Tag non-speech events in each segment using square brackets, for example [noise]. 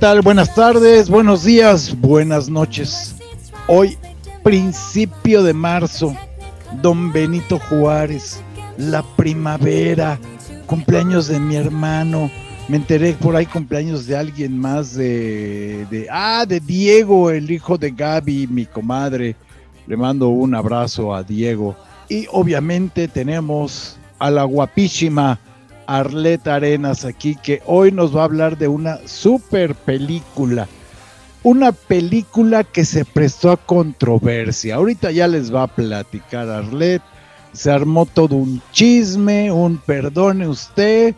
¿Qué tal? Buenas tardes, buenos días, buenas noches. Hoy, principio de marzo, don Benito Juárez, la primavera, cumpleaños de mi hermano. Me enteré por ahí cumpleaños de alguien más de, de ah, de Diego, el hijo de Gaby, mi comadre. Le mando un abrazo a Diego. Y obviamente tenemos a la guapísima Arleta Arenas aquí, que hoy nos va a hablar de una super película. Una película que se prestó a controversia. Ahorita ya les va a platicar Arlet. Se armó todo un chisme, un perdone usted,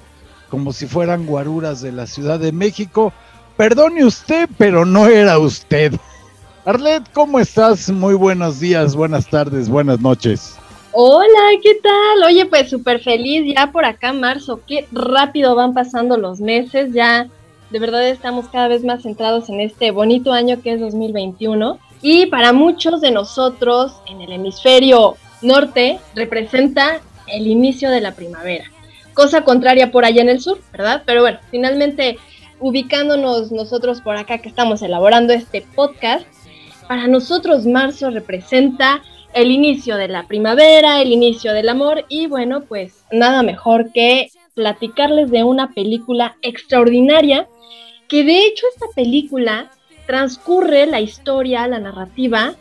como si fueran guaruras de la Ciudad de México. Perdone usted, pero no era usted. Arlet, ¿cómo estás? Muy buenos días, buenas tardes, buenas noches. Hola, ¿qué tal? Oye, pues súper feliz ya por acá, marzo. Qué rápido van pasando los meses. Ya de verdad estamos cada vez más centrados en este bonito año que es 2021. Y para muchos de nosotros en el hemisferio norte representa el inicio de la primavera. Cosa contraria por allá en el sur, ¿verdad? Pero bueno, finalmente ubicándonos nosotros por acá que estamos elaborando este podcast, para nosotros marzo representa el inicio de la primavera, el inicio del amor y bueno, pues nada mejor que platicarles de una película extraordinaria que de hecho esta película transcurre la historia, la narrativa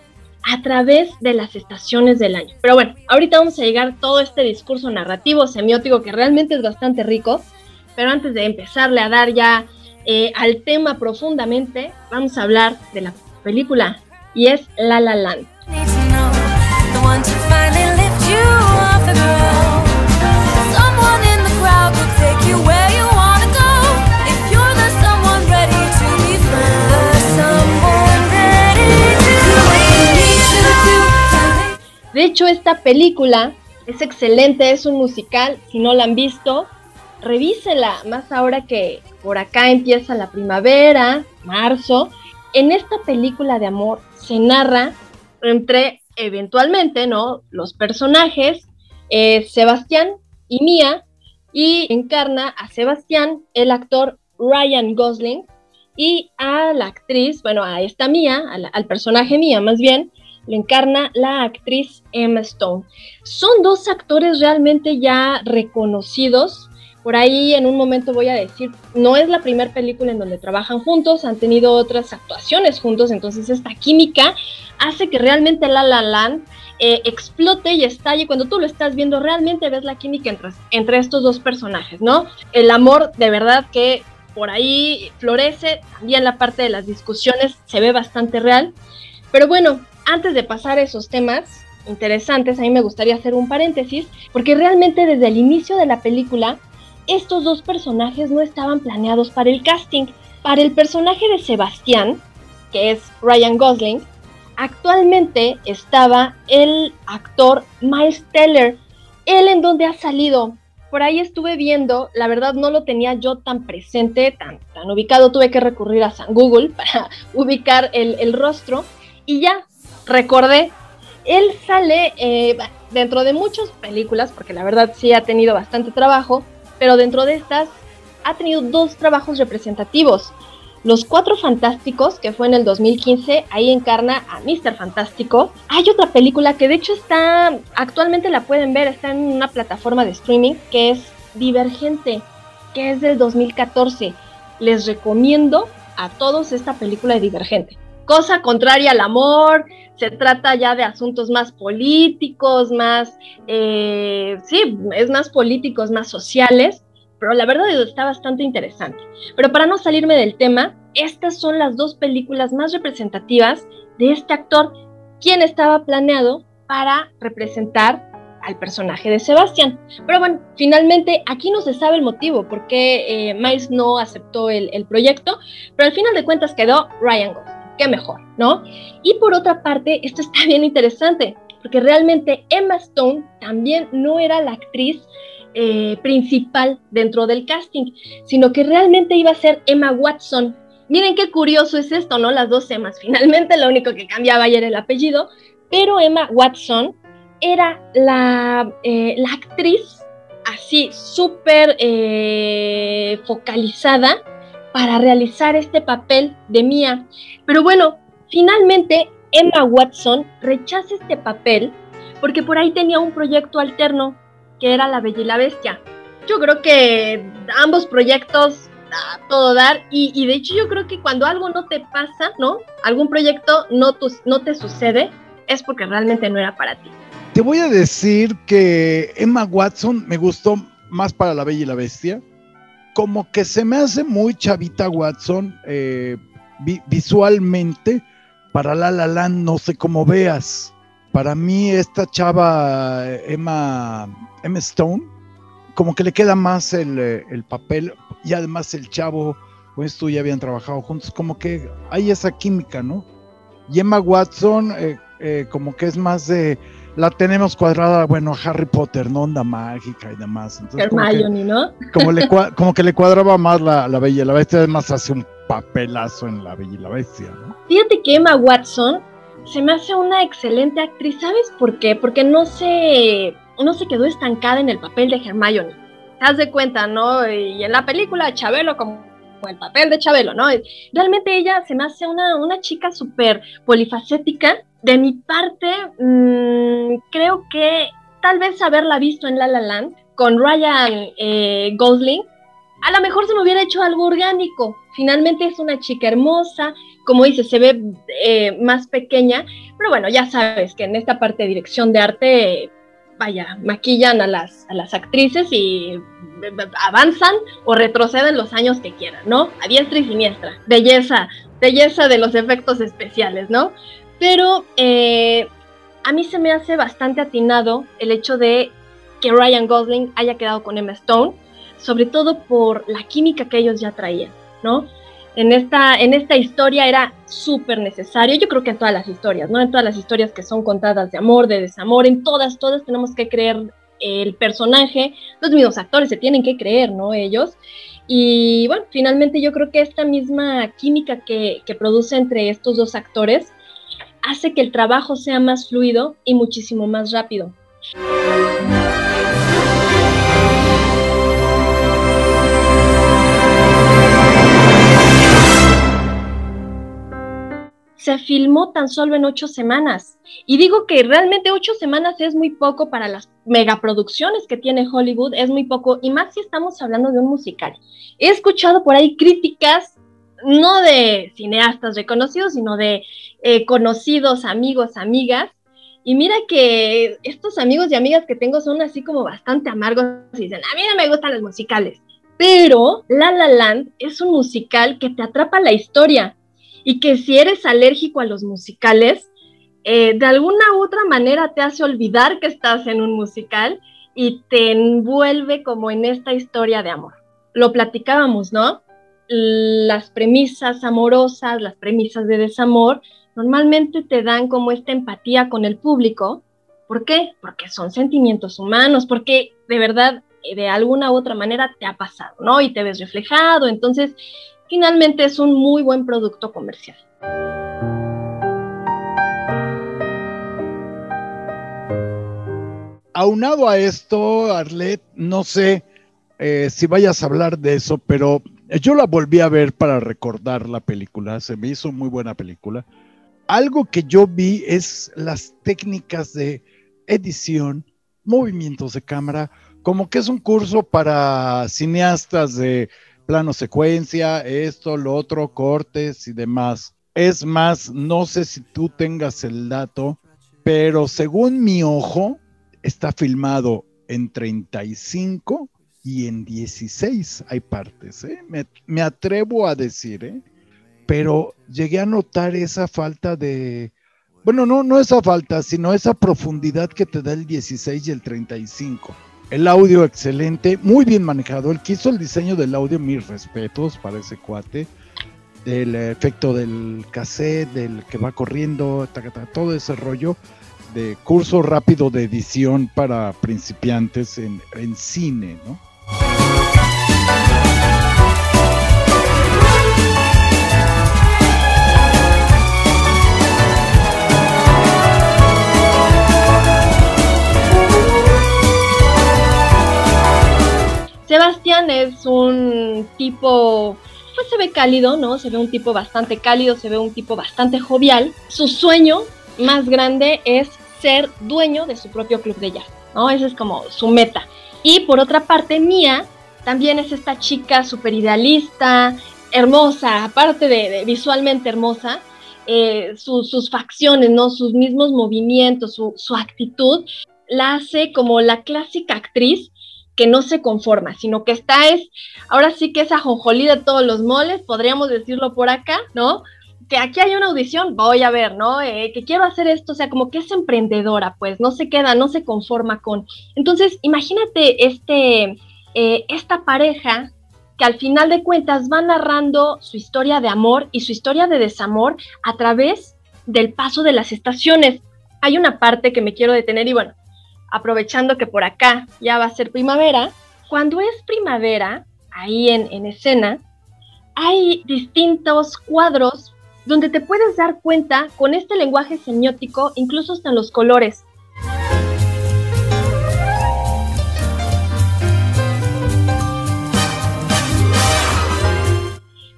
a través de las estaciones del año. Pero bueno, ahorita vamos a llegar a todo este discurso narrativo semiótico que realmente es bastante rico, pero antes de empezarle a dar ya eh, al tema profundamente, vamos a hablar de la película y es La La Land. De hecho, esta película es excelente, es un musical. Si no la han visto, revísela. Más ahora que por acá empieza la primavera, marzo. En esta película de amor se narra entre eventualmente, ¿no? Los personajes, eh, Sebastián y Mía, y encarna a Sebastián, el actor Ryan Gosling, y a la actriz, bueno, a esta Mía, al personaje Mía más bien, lo encarna la actriz Emma Stone. Son dos actores realmente ya reconocidos. Por ahí en un momento voy a decir, no es la primera película en donde trabajan juntos, han tenido otras actuaciones juntos, entonces esta química hace que realmente La La Land eh, explote y estalle. Cuando tú lo estás viendo, realmente ves la química entre, entre estos dos personajes, ¿no? El amor de verdad que por ahí florece, también la parte de las discusiones se ve bastante real. Pero bueno, antes de pasar a esos temas interesantes, a mí me gustaría hacer un paréntesis, porque realmente desde el inicio de la película, estos dos personajes no estaban planeados para el casting. Para el personaje de Sebastián, que es Ryan Gosling, actualmente estaba el actor Miles Teller. Él en donde ha salido. Por ahí estuve viendo, la verdad no lo tenía yo tan presente, tan, tan ubicado, tuve que recurrir a San Google [laughs] para ubicar el, el rostro. Y ya, recordé, él sale eh, dentro de muchas películas, porque la verdad sí ha tenido bastante trabajo, pero dentro de estas ha tenido dos trabajos representativos. Los Cuatro Fantásticos, que fue en el 2015, ahí encarna a Mr. Fantástico. Hay otra película que de hecho está, actualmente la pueden ver, está en una plataforma de streaming, que es Divergente, que es del 2014. Les recomiendo a todos esta película de Divergente cosa contraria al amor, se trata ya de asuntos más políticos, más, eh, sí, es más políticos, más sociales, pero la verdad está bastante interesante. Pero para no salirme del tema, estas son las dos películas más representativas de este actor, quien estaba planeado para representar al personaje de Sebastián. Pero bueno, finalmente aquí no se sabe el motivo por qué eh, Miles no aceptó el, el, proyecto, pero al final de cuentas quedó Ryan Gosling mejor, ¿no? Y por otra parte, esto está [laughs] bien interesante, porque realmente Emma Stone también no era la actriz eh, principal dentro del casting, sino que realmente iba a ser Emma Watson. Miren qué curioso es esto, ¿no? Las dos Emmas. [laughs] Finalmente lo único que cambiaba ayer era el apellido, pero Emma Watson era la, eh, la actriz así súper eh, focalizada para realizar este papel de Mia. Pero bueno, finalmente Emma Watson rechaza este papel porque por ahí tenía un proyecto alterno que era La Bella y la Bestia. Yo creo que ambos proyectos a todo dar y, de hecho yo creo que cuando algo no te pasa, ¿no? Algún proyecto no, no te sucede, es porque realmente no era para ti. Te voy a decir que Emma Watson me gustó más para La Bella y la Bestia. Como que se me hace muy chavita Watson eh, visualmente. Para La La Land no sé cómo veas. Para mí esta chava Emma, Emma Stone, como que le queda más el, eh, el papel y además el chavo, pues tú ya habían trabajado juntos, como que hay esa química, ¿no? Y Emma Watson, eh, como que es más de, la tenemos cuadrada, bueno, Harry Potter, ¿no? Onda mágica y demás. Entonces, Hermione, ¿no? Como, le, [laughs] como que le cuadraba más la, la Bella y la Bestia, además hace un papelazo en La Bella y la Bestia, ¿no? Fíjate que Emma Watson se me hace una excelente actriz, ¿sabes por qué? Porque no se, no se quedó estancada en el papel de Hermione haz de cuenta, ¿no? Y en la película Chabelo como el papel de Chabelo, ¿no? Realmente ella se me hace una, una chica súper polifacética. De mi parte, mmm, creo que tal vez haberla visto en La La Land con Ryan eh, Gosling, a lo mejor se me hubiera hecho algo orgánico. Finalmente es una chica hermosa, como dice, se ve eh, más pequeña, pero bueno, ya sabes que en esta parte de dirección de arte vaya, maquillan a las, a las actrices y avanzan o retroceden los años que quieran, ¿no? A diestra y siniestra. Belleza, belleza de los efectos especiales, ¿no? Pero eh, a mí se me hace bastante atinado el hecho de que Ryan Gosling haya quedado con Emma Stone, sobre todo por la química que ellos ya traían, ¿no? en esta, en esta historia era súper necesario, yo creo que en todas las historias, ¿no? En todas las historias que son contadas de amor, de desamor, en todas, todas tenemos que creer el personaje, los mismos actores se tienen que creer, ¿no? Ellos. Y bueno, finalmente yo creo que esta misma química que, que produce entre estos dos actores hace que el trabajo sea más fluido y muchísimo más rápido. Se filmó tan solo en ocho semanas. Y digo que realmente ocho semanas es muy poco para las megaproducciones que tiene Hollywood, es muy poco, y más si estamos hablando de un musical. He escuchado por ahí críticas, no de cineastas reconocidos, sino de eh, conocidos, amigos, amigas. Y mira que estos amigos y amigas que tengo son así como bastante amargos y dicen, a mí no me gustan los musicales. Pero La La Land es un musical que te atrapa la historia, y que si eres alérgico a los musicales, eh, de alguna u otra manera te hace olvidar que estás en un musical y te envuelve como en esta historia de amor. Lo platicábamos, ¿no? Las premisas amorosas, las premisas de desamor, normalmente te dan como esta empatía con el público. ¿Por qué? Porque son sentimientos humanos, porque de verdad de alguna u otra manera te ha pasado, ¿no? Y te ves reflejado. Entonces, finalmente es un muy buen producto comercial. Aunado a esto, Arlet, no sé eh, si vayas a hablar de eso, pero yo la volví a ver para recordar la película, se me hizo muy buena película. Algo que yo vi es las técnicas de edición, movimientos de cámara, como que es un curso para cineastas de plano secuencia, esto, lo otro, cortes y demás. Es más, no sé si tú tengas el dato, pero según mi ojo, está filmado en 35 y en 16 hay partes. ¿eh? Me, atrevo a decir, ¿eh? pero llegué a notar esa falta de... Bueno, no, no esa falta, sino esa profundidad que te da el 16 y el 35 el audio excelente, muy bien manejado. El que hizo el diseño del audio, mis respetos para ese cuate. Del efecto del cassette, del que va corriendo, todo ese rollo de curso rápido de edición para principiantes en, en cine, ¿no? Sebastián es un tipo, pues se ve cálido, ¿no? Se ve un tipo bastante cálido, se ve un tipo bastante jovial. Su sueño más grande es ser dueño de su propio club de jazz, ¿no? Esa es como su meta. Y por otra parte, Mia también es esta chica súper idealista, hermosa, aparte de, visualmente hermosa, eh, sus facciones, ¿no? Sus mismos movimientos, su, su actitud, la hace como la clásica actriz que no se conforma, sino que está es, ahora sí que es ajonjolí de todos los moles, podríamos decirlo por acá, ¿no? Que aquí hay una audición, voy a ver, ¿no? Eh, que quiero hacer esto, o sea, como que es emprendedora, pues, no se queda, no se conforma con. Entonces, imagínate este, eh, esta pareja que al final de cuentas va narrando su historia de amor y su historia de desamor a través del paso de las estaciones. Hay una parte que me quiero detener y bueno, aprovechando que por acá ya va a ser primavera, cuando es primavera, ahí en, escena, hay distintos cuadros donde te puedes dar cuenta con este lenguaje semiótico, incluso hasta en los colores.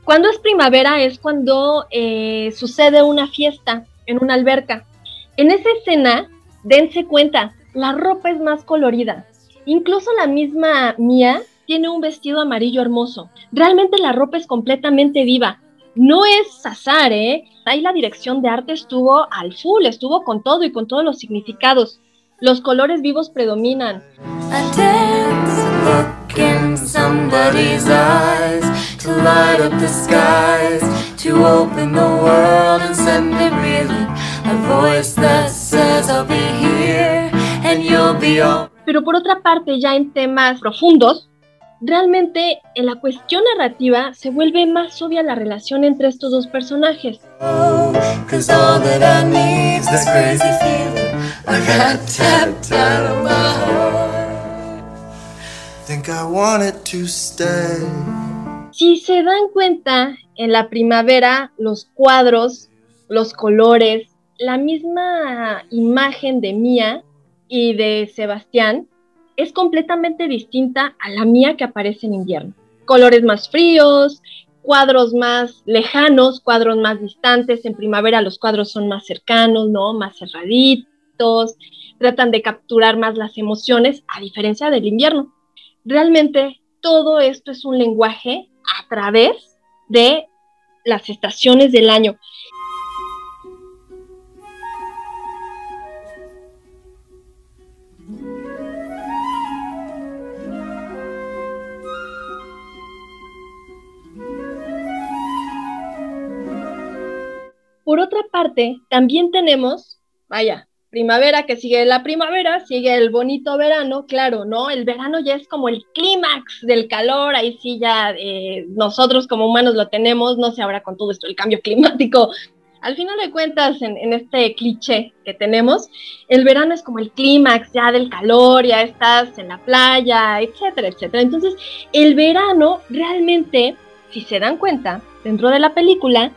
Cuando es primavera es cuando eh, sucede una fiesta en una alberca. En esa escena, dense cuenta, la ropa es más colorida. Incluso la misma Mía tiene un vestido amarillo hermoso. Realmente la ropa es completamente viva. No es azar, ¿eh? Ahí la dirección de arte estuvo al full, estuvo con todo y con todos los significados. Los colores vivos predominan. Pero por otra parte, ya en temas profundos, realmente en la cuestión narrativa se vuelve más obvia la relación entre estos dos personajes. Si se dan cuenta, en la primavera los cuadros, los colores, la misma imagen de Mía y de Sebastián es completamente distinta a la mía que aparece en invierno. Colores más fríos, cuadros más lejanos, cuadros más distantes. En primavera los cuadros son más cercanos, ¿no? Más cerraditos, tratan de capturar más las emociones, a diferencia del invierno. Realmente todo esto es un lenguaje a través de las estaciones del año. Por otra parte, también tenemos, vaya, primavera que sigue la primavera, sigue el bonito verano, claro, ¿no? El verano ya es como el clímax del calor, ahí sí ya eh, nosotros como humanos lo tenemos, no sé ahora con todo esto, el cambio climático. Al final de cuentas, en, en este cliché que tenemos, el verano es como el clímax ya del calor, ya estás en la playa, etcétera, etcétera. Entonces, el verano realmente, si se dan cuenta, dentro de la película,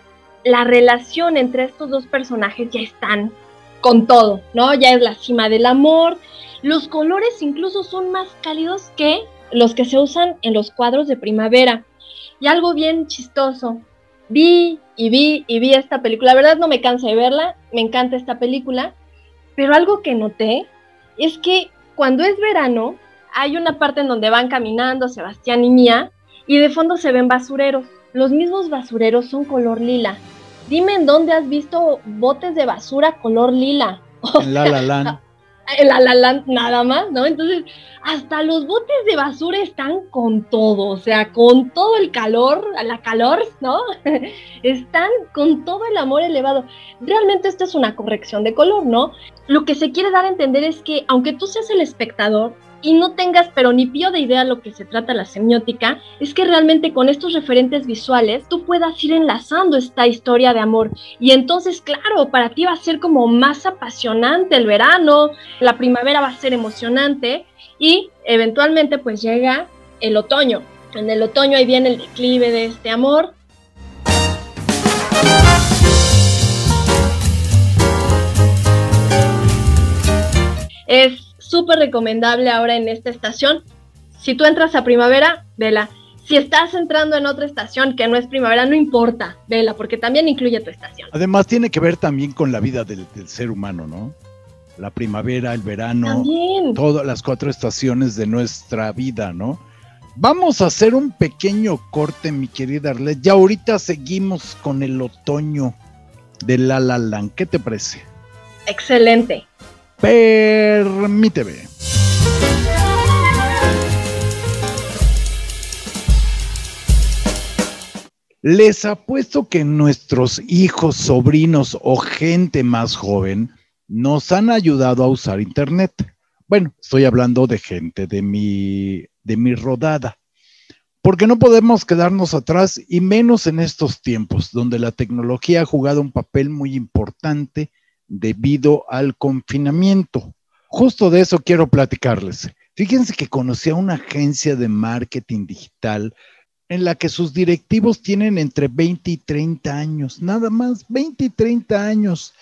la relación entre estos dos personajes ya están con todo, ¿no? Ya es la cima del amor. Los colores incluso son más cálidos que los que se usan en los cuadros de primavera. Y algo bien chistoso. Vi y vi y vi esta película. La verdad no me cansa de verla, me encanta esta película. Pero algo que noté es que cuando es verano, hay una parte en donde van caminando Sebastián y Mía y de fondo se ven basureros. Los mismos basureros son color lila dime en dónde has visto botes de basura color lila. [laughs] en La La Land. [laughs] En La La Land nada más, ¿no? Entonces, hasta los botes de basura están con todo, o sea, con todo el calor, la calor, ¿no? [laughs] están con todo el amor elevado. Realmente esto es una corrección de color, ¿no? Lo que se quiere dar a entender es que aunque tú seas el espectador, y no tengas pero ni pío de idea lo que se trata la semiótica, es que realmente con estos referentes visuales tú puedas ir enlazando esta historia de amor. Y entonces, claro, para ti va a ser como más apasionante el verano, la primavera va a ser emocionante y eventualmente pues llega el otoño. En el otoño ahí viene el declive de este amor. Súper recomendable ahora en esta estación. Si tú entras a primavera, vela. Si estás entrando en otra estación que no es primavera, no importa, vela, porque también incluye tu estación. Además tiene que ver también con la vida del, ser humano, ¿no? La primavera, el verano, todas las cuatro estaciones de nuestra vida, ¿no? Vamos a hacer un pequeño corte, mi querida Arlet. Ya ahorita seguimos con el otoño de La La Land. ¿Qué te parece? Excelente. Permíteme. Les apuesto que nuestros hijos, sobrinos o gente más joven nos han ayudado a usar Internet. Bueno, estoy hablando de gente de mi, de mi rodada. Porque no podemos quedarnos atrás y menos en estos tiempos donde la tecnología ha jugado un papel muy importante debido al confinamiento. Justo de eso quiero platicarles. Fíjense que conocí a una agencia de marketing digital en la que sus directivos tienen entre 20 y 30 años, nada más, 20 y 30 años.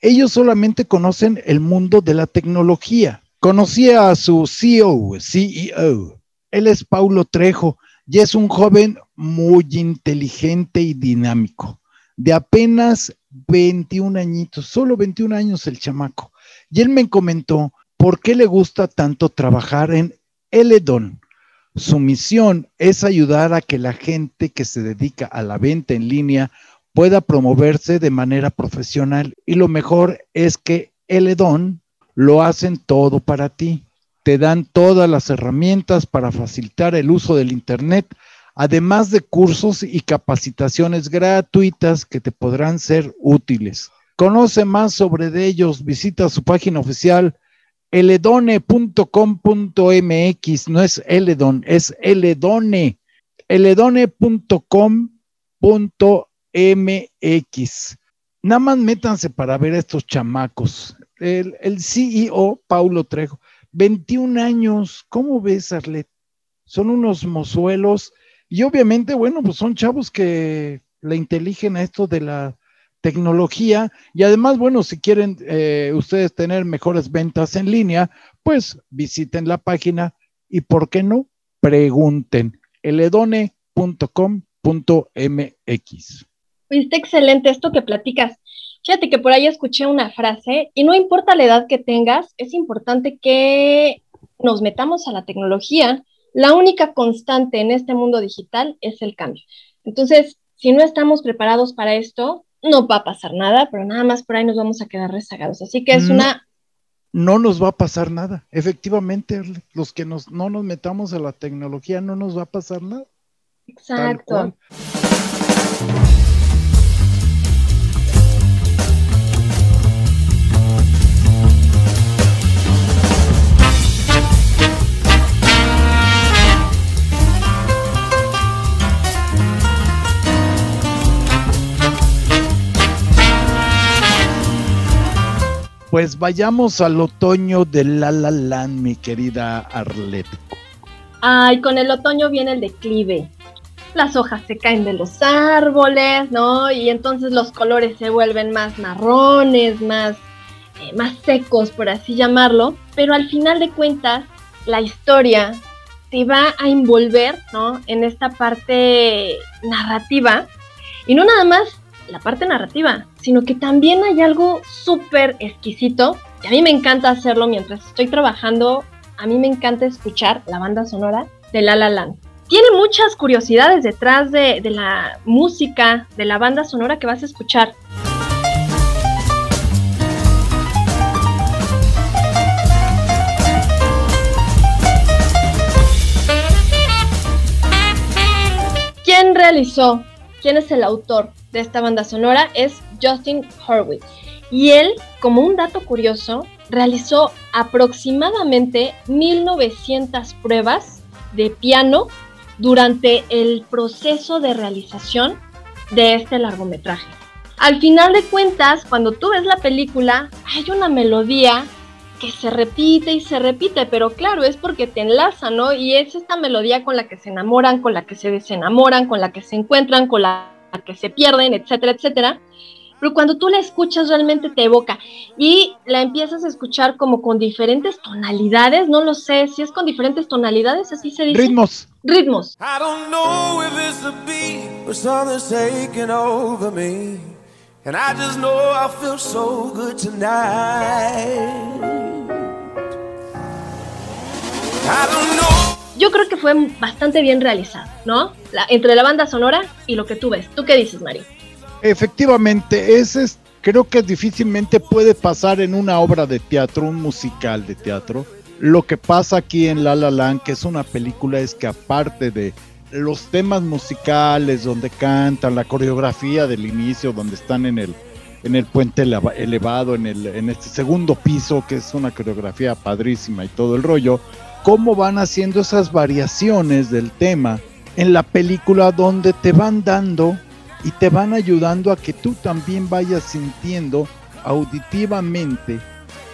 Ellos solamente conocen el mundo de la tecnología. Conocí a su CEO, CEO. Él es Paulo Trejo y es un joven muy inteligente y dinámico, de apenas 21 añitos, solo 21 años el chamaco. Y él me comentó por qué le gusta tanto trabajar en Eledon, su misión es ayudar a que la gente que se dedica a la venta en línea pueda promoverse de manera profesional y lo mejor es que el Edón lo hacen todo para ti. Te dan todas las herramientas para facilitar el uso del Internet, además de cursos y capacitaciones gratuitas que te podrán ser útiles. Conoce más sobre ellos, visita su página oficial eledone.com.mx, no es Eledon, es eledone, eledone.com.mx. Nada más métanse para ver a estos chamacos. El, el, CEO, Paulo Trejo, 21 años, ¿cómo ves, Arlet? Son unos mozuelos y obviamente, bueno, pues son chavos que le inteligen a esto de la tecnología y además, bueno, si quieren eh, ustedes tener mejores ventas en línea, pues visiten la página y, ¿por qué no? Pregunten eledone.com.mx. Está excelente esto que platicas. Fíjate que por ahí escuché una frase y no importa la edad que tengas, es importante que nos metamos a la tecnología. La única constante en este mundo digital es el cambio. Entonces, si no estamos preparados para esto, no va a pasar nada, pero nada más por ahí nos vamos a quedar rezagados. Así que es una... No nos va a pasar nada. Efectivamente, los que nos, no nos metamos a la tecnología no nos va a pasar nada. Exacto. Pues vayamos al otoño de La La Land, mi querida Arlet. Ay, con el otoño viene el declive. Las hojas se caen de los árboles, ¿no? Y entonces los colores se vuelven más marrones, más, eh, más secos, por así llamarlo. Pero al final de cuentas, la historia te va a envolver, ¿no? En esta parte narrativa. Y no nada más la parte narrativa, sino que también hay algo súper exquisito, que a mí me encanta hacerlo mientras estoy trabajando, a mí me encanta escuchar la banda sonora de La La Land. Tiene muchas curiosidades detrás de, de la música, de la banda sonora que vas a escuchar. ¿Quién realizó? ¿Quién es el autor? de esta banda sonora es Justin Horwitz. Y él, como un dato curioso, realizó aproximadamente 1900 pruebas de piano durante el proceso de realización de este largometraje. Al final de cuentas, cuando tú ves la película, hay una melodía que se repite y se repite, pero claro, es porque te enlaza, ¿no? Y es esta melodía con la que se enamoran, con la que se desenamoran, con la que se encuentran, con la que se pierden, etcétera, etcétera. Pero cuando tú la escuchas realmente te evoca y la empiezas a escuchar como con diferentes tonalidades, no lo sé si es con diferentes tonalidades, así se dice. Ritmos, ritmos. Yo creo que fue bastante bien realizado, ¿no? entre la banda sonora y lo que tú ves. ¿Tú qué dices, Mari? Efectivamente, ese es, creo que difícilmente puede pasar en una obra de teatro, un musical de teatro. Lo que pasa aquí en La La Land, que es una película, es que aparte de los temas musicales donde cantan, la coreografía del inicio, donde están en el, en el puente elevado, en, el, en este segundo piso, que es una coreografía padrísima y todo el rollo, cómo van haciendo esas variaciones del tema en la película donde te van dando y te van ayudando a que tú también vayas sintiendo auditivamente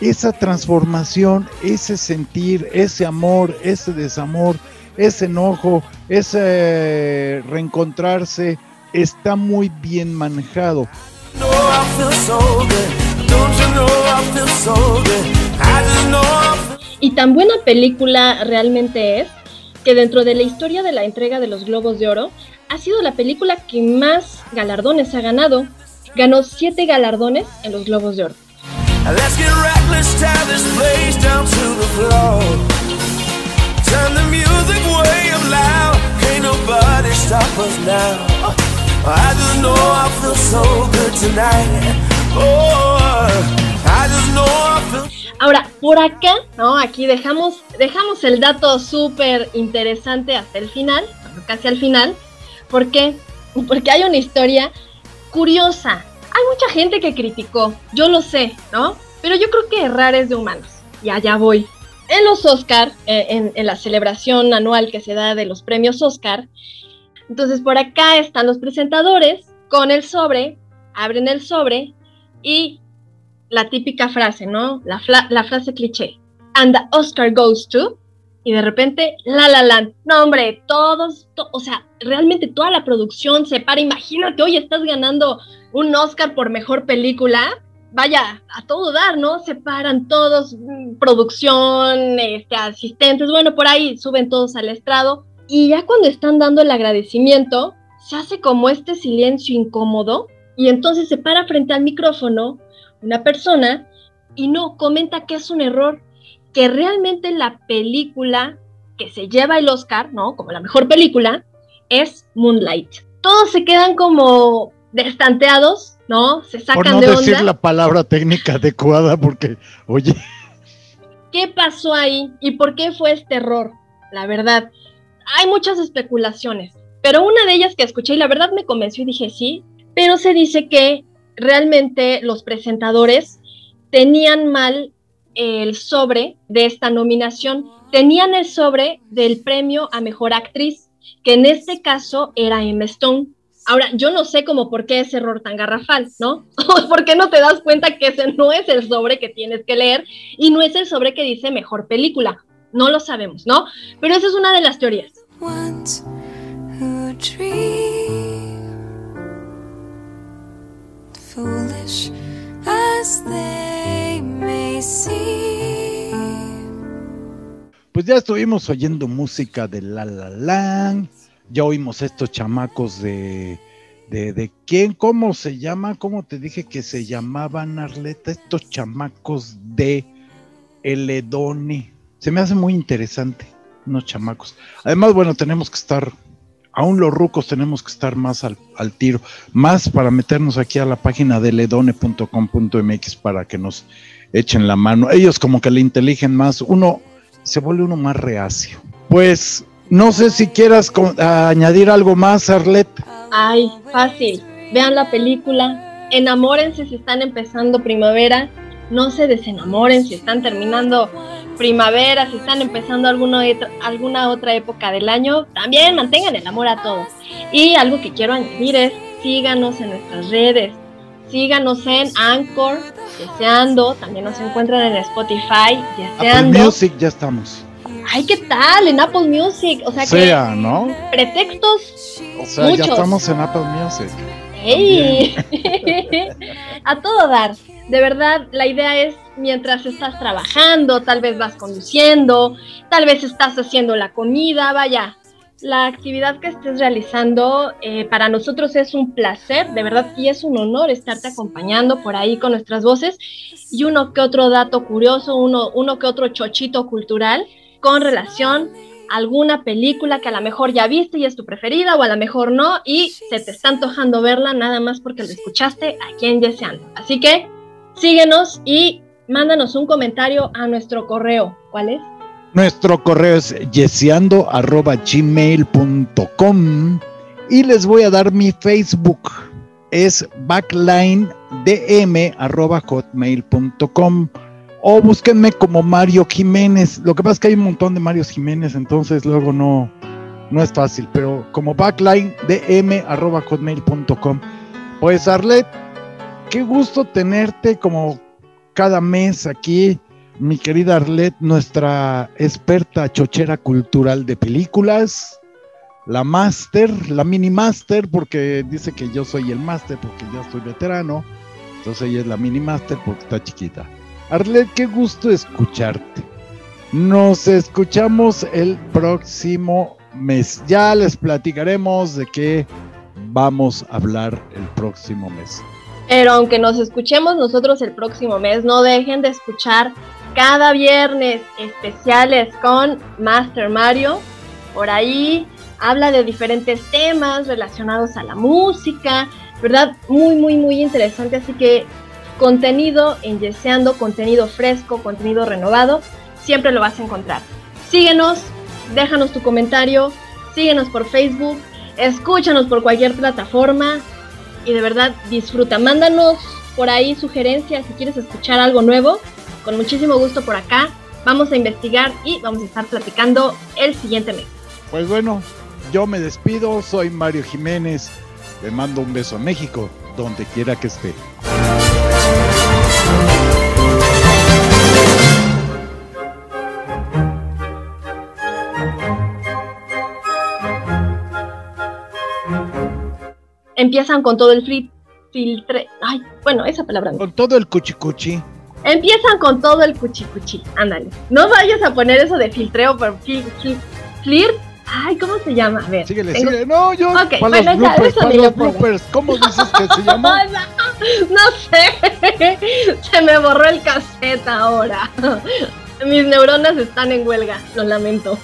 esa transformación, ese sentir, ese amor, ese desamor, ese enojo, ese reencontrarse, está muy bien manejado. Y tan buena película realmente es que dentro de la historia de la entrega de los Globos de Oro ha sido la película que más galardones ha ganado. Ganó siete galardones en los Globos de Oro. Ahora, por acá, ¿no? Aquí dejamos, dejamos el dato súper interesante hasta el final, casi al final. ¿Por qué? Porque hay una historia curiosa. Hay mucha gente que criticó, yo lo sé, ¿no? Pero yo creo que errar es de humanos. Y allá voy. En los Oscar, eh, en, la celebración anual que se da de los premios Oscar, entonces por acá están los presentadores con el sobre, abren el sobre y la típica frase, ¿no? La, la frase cliché. And the Oscar goes to. Y de repente, La La Land. No, hombre, todos, o sea, realmente toda la producción se para. Imagínate, hoy estás ganando un Oscar por mejor película. Vaya, a todo dar, ¿no? Se paran todos, mm, producción, este, asistentes, bueno, por ahí suben todos al estrado. Y ya cuando están dando el agradecimiento, se hace como este silencio incómodo. Y entonces se para frente al micrófono una persona y no comenta que es un error, que realmente la película que se lleva el Oscar, ¿no? Como la mejor película, es Moonlight. Todos se quedan como destanteados, ¿no? Se sacan Por no decir la palabra técnica adecuada, porque, oye. ¿Qué pasó ahí y por qué fue este error? La verdad, hay muchas especulaciones, pero una de ellas que escuché y la verdad me convenció y dije sí, pero se dice que realmente los presentadores tenían mal el sobre de esta nominación, tenían el sobre del premio a mejor actriz, que en este caso era Emma Stone. Ahora, yo no sé cómo por qué ese error tan garrafal, ¿no? [laughs] ¿Por qué no te das cuenta que ese no es el sobre que tienes que leer y no es el sobre que dice mejor película? No lo sabemos, ¿no? Pero esa es una de las teorías. Pues ya estuvimos oyendo música de La La Land, ya oímos estos chamacos de, de, de quién, cómo se llama, cómo te dije que se llamaban Arleta, estos chamacos de Eledone. Se me hace muy interesante, unos chamacos. Además, bueno, tenemos que estar aún los rucos tenemos que estar más al, tiro, más para meternos aquí a la página de ledone.com.mx para que nos echen la mano. Ellos como que le inteligen más, uno se vuelve uno más reacio. Pues no sé si quieras añadir algo más, Arlet. Ay, fácil. Vean la película, enamórense si están empezando primavera, no se desenamoren si están terminando primavera, si están empezando alguna, alguna otra época del año, también mantengan el amor a todos. Y algo que quiero añadir es, síganos en nuestras redes, síganos en Anchor, deseando, también nos encuentran en Spotify, deseando. Apple Music ya estamos. Ay, ¿qué tal? En Apple Music, o sea, sea ¿no? Pretextos. O sea, ya estamos en Apple Music. ¡Ey! [laughs] a todo dar. De verdad, la idea es mientras estás trabajando, tal vez vas conduciendo, tal vez estás haciendo la comida, vaya, la actividad que estés realizando. Eh, para nosotros es un placer, de verdad, y es un honor estarte acompañando por ahí con nuestras voces y uno que otro dato curioso, uno, uno que otro chochito cultural con relación alguna película que a lo mejor ya viste y es tu preferida o a lo mejor no y se te está antojando verla nada más porque lo escuchaste aquí en Yeseando. Así que síguenos y mándanos un comentario a nuestro correo. ¿Cuál es? Nuestro correo es yeseando.gmail.com y les voy a dar mi Facebook. Es backlinedm.hotmail.com o búsquenme como Mario Jiménez. Lo que pasa es que hay un montón de Mario Jiménez, entonces luego no, no es fácil, pero como backlinedm.hotmail.com. Pues Arlet, qué gusto tenerte como cada mes aquí mi querida Arlet, nuestra experta chochera cultural de películas, la máster, la mini máster, porque dice que yo soy el máster porque ya estoy veterano, entonces ella es la mini máster porque está chiquita. Arlet, qué gusto escucharte. Nos escuchamos el próximo mes. Ya les platicaremos de qué vamos a hablar el próximo mes. Pero aunque nos escuchemos nosotros el próximo mes, no dejen de escuchar cada viernes especiales con Master Mario. Por ahí habla de diferentes temas relacionados a la música, ¿verdad? Muy, muy, muy interesante. Así que contenido en contenido fresco, contenido renovado, siempre lo vas a encontrar. Síguenos, déjanos tu comentario, síguenos por Facebook, escúchanos por cualquier plataforma y de verdad disfruta. Mándanos por ahí sugerencias si quieres escuchar algo nuevo con muchísimo gusto por acá. Vamos a investigar y vamos a estar platicando el siguiente mes. Pues bueno, yo me despido, soy Mario Jiménez, le mando un beso a México, donde quiera que esté. Empiezan con todo el filtre. Ay, bueno, esa palabra. Con todo el cuchicuchi. Empiezan con todo el cuchicuchi, ándale. No vayas a poner eso de filtreo, pero fil, flirt. Ay, ¿cómo se llama? A ver. Síguele, síguele. No, yo. Ok, para bueno, los bloopers, para los bloopers. ¿Cómo dices que se [laughs] llama? no sé. [laughs] Se me borró el cassette ahora. [laughs] Mis neuronas están en huelga, lo lamento.